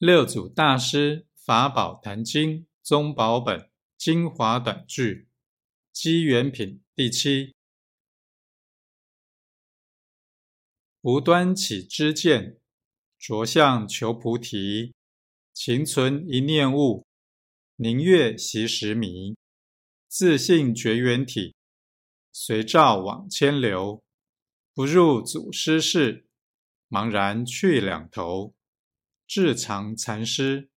六祖大师法宝坛经宗宝本精华短句机缘品第七。无端起知见，着相求菩提。情存一念悟，宁月习时迷。自信觉缘体，随照往千流。不入祖师室，茫然去两头。智藏禅师。